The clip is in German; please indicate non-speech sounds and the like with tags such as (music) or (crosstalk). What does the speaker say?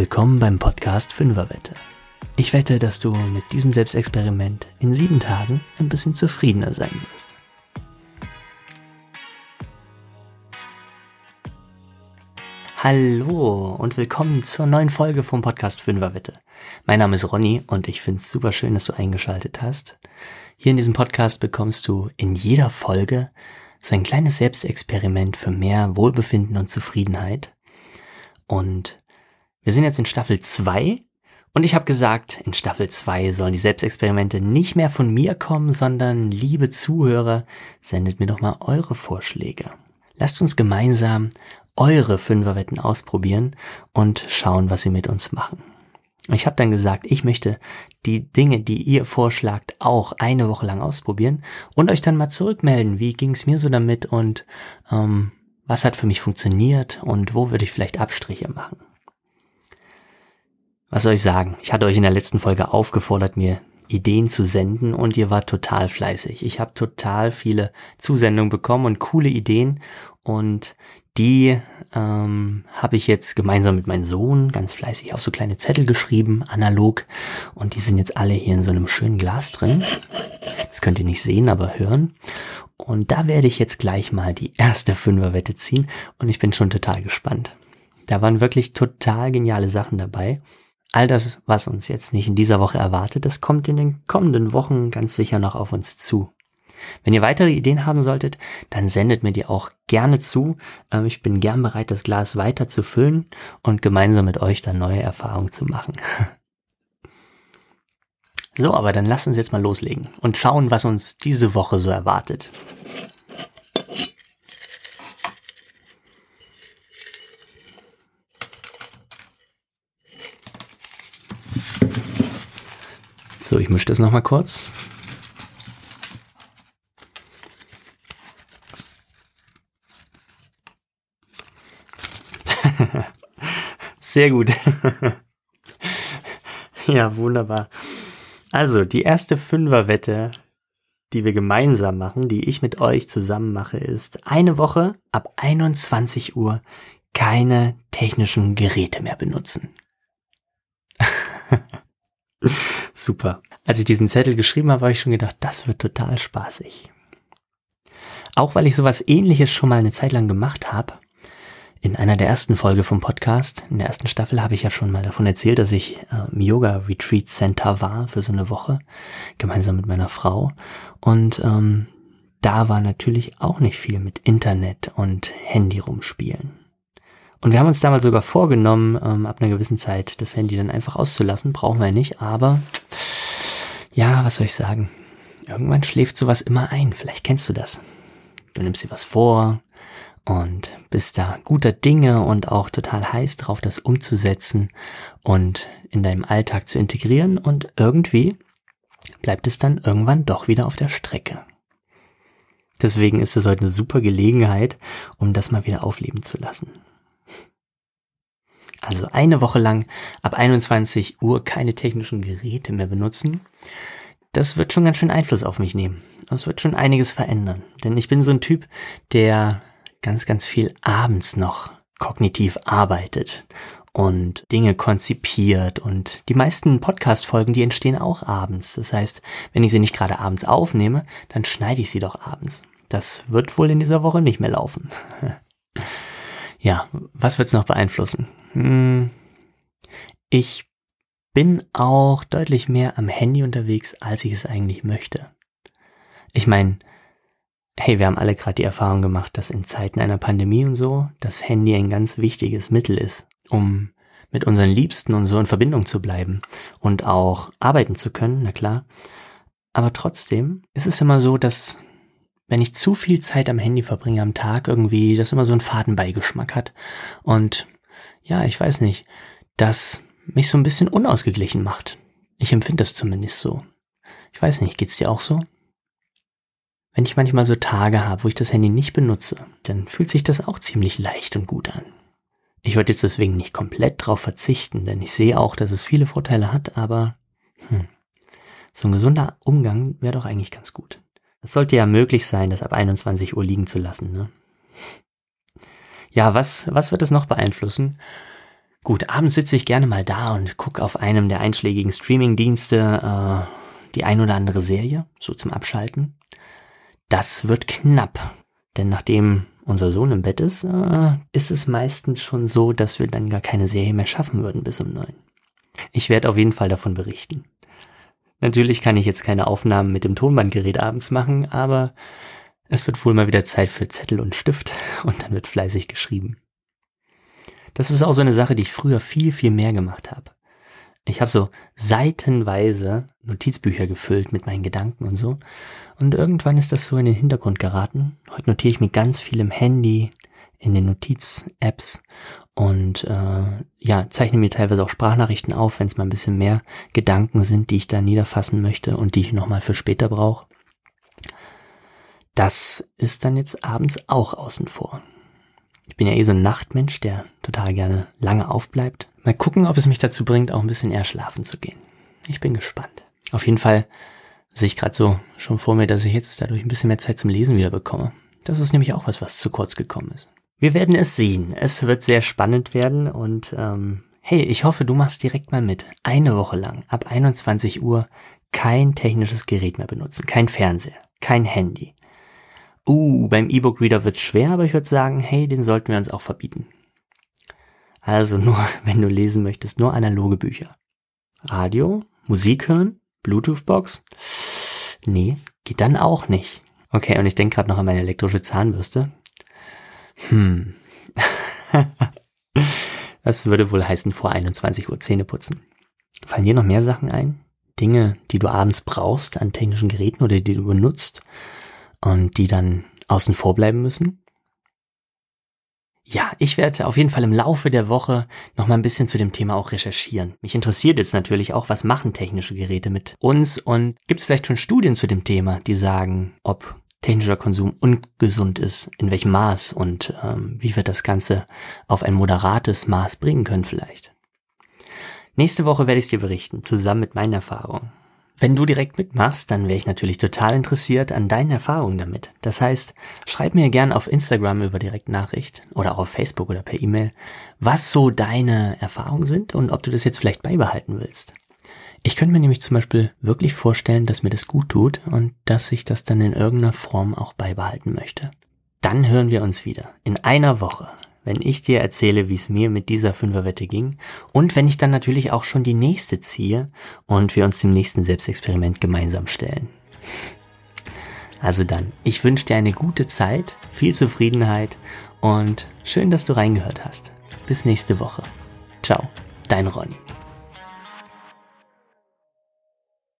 Willkommen beim Podcast Fünferwette. Ich wette, dass du mit diesem Selbstexperiment in sieben Tagen ein bisschen zufriedener sein wirst. Hallo und willkommen zur neuen Folge vom Podcast Fünferwette. Mein Name ist Ronny und ich finde es super schön, dass du eingeschaltet hast. Hier in diesem Podcast bekommst du in jeder Folge so ein kleines Selbstexperiment für mehr Wohlbefinden und Zufriedenheit. Und wir sind jetzt in Staffel 2 und ich habe gesagt, in Staffel 2 sollen die Selbstexperimente nicht mehr von mir kommen, sondern liebe Zuhörer, sendet mir doch mal eure Vorschläge. Lasst uns gemeinsam eure Fünferwetten ausprobieren und schauen, was sie mit uns machen. Ich habe dann gesagt, ich möchte die Dinge, die ihr vorschlagt, auch eine Woche lang ausprobieren und euch dann mal zurückmelden, wie ging es mir so damit und ähm, was hat für mich funktioniert und wo würde ich vielleicht Abstriche machen. Was soll ich sagen? Ich hatte euch in der letzten Folge aufgefordert, mir Ideen zu senden und ihr wart total fleißig. Ich habe total viele Zusendungen bekommen und coole Ideen und die ähm, habe ich jetzt gemeinsam mit meinem Sohn ganz fleißig auf so kleine Zettel geschrieben, analog. Und die sind jetzt alle hier in so einem schönen Glas drin. Das könnt ihr nicht sehen, aber hören. Und da werde ich jetzt gleich mal die erste Fünferwette ziehen. Und ich bin schon total gespannt. Da waren wirklich total geniale Sachen dabei. All das, was uns jetzt nicht in dieser Woche erwartet, das kommt in den kommenden Wochen ganz sicher noch auf uns zu. Wenn ihr weitere Ideen haben solltet, dann sendet mir die auch gerne zu. Ähm, ich bin gern bereit, das Glas weiter zu füllen und gemeinsam mit euch dann neue Erfahrungen zu machen. (laughs) So, aber dann lasst uns jetzt mal loslegen und schauen, was uns diese Woche so erwartet. So, ich mische das nochmal kurz. (laughs) Sehr gut. (laughs) ja, wunderbar. Also, die erste Fünferwette, die wir gemeinsam machen, die ich mit euch zusammen mache, ist eine Woche ab 21 Uhr keine technischen Geräte mehr benutzen. (laughs) Super. Als ich diesen Zettel geschrieben habe, habe ich schon gedacht, das wird total spaßig. Auch weil ich sowas ähnliches schon mal eine Zeit lang gemacht habe, in einer der ersten Folge vom Podcast, in der ersten Staffel, habe ich ja schon mal davon erzählt, dass ich äh, im Yoga Retreat Center war für so eine Woche, gemeinsam mit meiner Frau. Und ähm, da war natürlich auch nicht viel mit Internet und Handy rumspielen. Und wir haben uns damals sogar vorgenommen, ähm, ab einer gewissen Zeit das Handy dann einfach auszulassen. Brauchen wir nicht, aber ja, was soll ich sagen? Irgendwann schläft sowas immer ein. Vielleicht kennst du das. Du nimmst dir was vor, und bist da guter Dinge und auch total heiß drauf, das umzusetzen und in deinem Alltag zu integrieren und irgendwie bleibt es dann irgendwann doch wieder auf der Strecke. Deswegen ist es heute eine super Gelegenheit, um das mal wieder aufleben zu lassen. Also eine Woche lang ab 21 Uhr keine technischen Geräte mehr benutzen. Das wird schon ganz schön Einfluss auf mich nehmen. Das wird schon einiges verändern. Denn ich bin so ein Typ, der ganz, ganz viel abends noch kognitiv arbeitet und Dinge konzipiert und die meisten Podcast-Folgen, die entstehen auch abends. Das heißt, wenn ich sie nicht gerade abends aufnehme, dann schneide ich sie doch abends. Das wird wohl in dieser Woche nicht mehr laufen. (laughs) ja, was wird's noch beeinflussen? Hm, ich bin auch deutlich mehr am Handy unterwegs, als ich es eigentlich möchte. Ich meine, hey, wir haben alle gerade die Erfahrung gemacht, dass in Zeiten einer Pandemie und so das Handy ein ganz wichtiges Mittel ist, um mit unseren Liebsten und so in Verbindung zu bleiben und auch arbeiten zu können, na klar. Aber trotzdem ist es immer so, dass wenn ich zu viel Zeit am Handy verbringe am Tag, irgendwie das immer so einen Fadenbeigeschmack hat. Und ja, ich weiß nicht, das mich so ein bisschen unausgeglichen macht. Ich empfinde das zumindest so. Ich weiß nicht, geht's dir auch so? Wenn ich manchmal so Tage habe, wo ich das Handy nicht benutze, dann fühlt sich das auch ziemlich leicht und gut an. Ich würde jetzt deswegen nicht komplett drauf verzichten, denn ich sehe auch, dass es viele Vorteile hat, aber hm, so ein gesunder Umgang wäre doch eigentlich ganz gut. Es sollte ja möglich sein, das ab 21 Uhr liegen zu lassen. Ne? Ja, was, was wird es noch beeinflussen? Gut, abends sitze ich gerne mal da und gucke auf einem der einschlägigen Streaming-Dienste äh, die ein oder andere Serie, so zum Abschalten. Das wird knapp, denn nachdem unser Sohn im Bett ist, äh, ist es meistens schon so, dass wir dann gar keine Serie mehr schaffen würden bis um neun. Ich werde auf jeden Fall davon berichten. Natürlich kann ich jetzt keine Aufnahmen mit dem Tonbandgerät abends machen, aber es wird wohl mal wieder Zeit für Zettel und Stift (laughs) und dann wird fleißig geschrieben. Das ist auch so eine Sache, die ich früher viel, viel mehr gemacht habe. Ich habe so seitenweise Notizbücher gefüllt mit meinen Gedanken und so. Und irgendwann ist das so in den Hintergrund geraten. Heute notiere ich mir ganz viel im Handy, in den Notiz-Apps und äh, ja, zeichne mir teilweise auch Sprachnachrichten auf, wenn es mal ein bisschen mehr Gedanken sind, die ich da niederfassen möchte und die ich nochmal für später brauche. Das ist dann jetzt abends auch außen vor. Ich bin ja eh so ein Nachtmensch, der total gerne lange aufbleibt. Mal gucken, ob es mich dazu bringt, auch ein bisschen eher schlafen zu gehen. Ich bin gespannt. Auf jeden Fall sehe ich gerade so schon vor mir, dass ich jetzt dadurch ein bisschen mehr Zeit zum Lesen wieder bekomme. Das ist nämlich auch was, was zu kurz gekommen ist. Wir werden es sehen. Es wird sehr spannend werden und ähm, hey, ich hoffe, du machst direkt mal mit. Eine Woche lang, ab 21 Uhr, kein technisches Gerät mehr benutzen, kein Fernseher, kein Handy, Uh, beim E-Book-Reader wird's schwer, aber ich würde sagen, hey, den sollten wir uns auch verbieten. Also nur, (laughs) wenn du lesen möchtest, nur analoge Bücher. Radio, Musik hören, Bluetooth-Box? Nee, geht dann auch nicht. Okay, und ich denke gerade noch an meine elektrische Zahnbürste. Hm. (laughs) das würde wohl heißen, vor 21 Uhr Zähne putzen. Fallen dir noch mehr Sachen ein? Dinge, die du abends brauchst an technischen Geräten oder die du benutzt und die dann außen vor bleiben müssen? Ja, ich werde auf jeden Fall im Laufe der Woche noch mal ein bisschen zu dem Thema auch recherchieren. Mich interessiert jetzt natürlich auch, was machen technische Geräte mit uns und gibt es vielleicht schon Studien zu dem Thema, die sagen, ob technischer Konsum ungesund ist, in welchem Maß und ähm, wie wir das Ganze auf ein moderates Maß bringen können vielleicht. Nächste Woche werde ich es dir berichten, zusammen mit meinen Erfahrungen. Wenn du direkt mitmachst, dann wäre ich natürlich total interessiert an deinen Erfahrungen damit. Das heißt, schreib mir gern auf Instagram über Direktnachricht oder auch auf Facebook oder per E-Mail, was so deine Erfahrungen sind und ob du das jetzt vielleicht beibehalten willst. Ich könnte mir nämlich zum Beispiel wirklich vorstellen, dass mir das gut tut und dass ich das dann in irgendeiner Form auch beibehalten möchte. Dann hören wir uns wieder in einer Woche wenn ich dir erzähle, wie es mir mit dieser Fünferwette ging und wenn ich dann natürlich auch schon die nächste ziehe und wir uns dem nächsten Selbstexperiment gemeinsam stellen. Also dann, ich wünsche dir eine gute Zeit, viel Zufriedenheit und schön, dass du reingehört hast. Bis nächste Woche. Ciao, dein Ronny.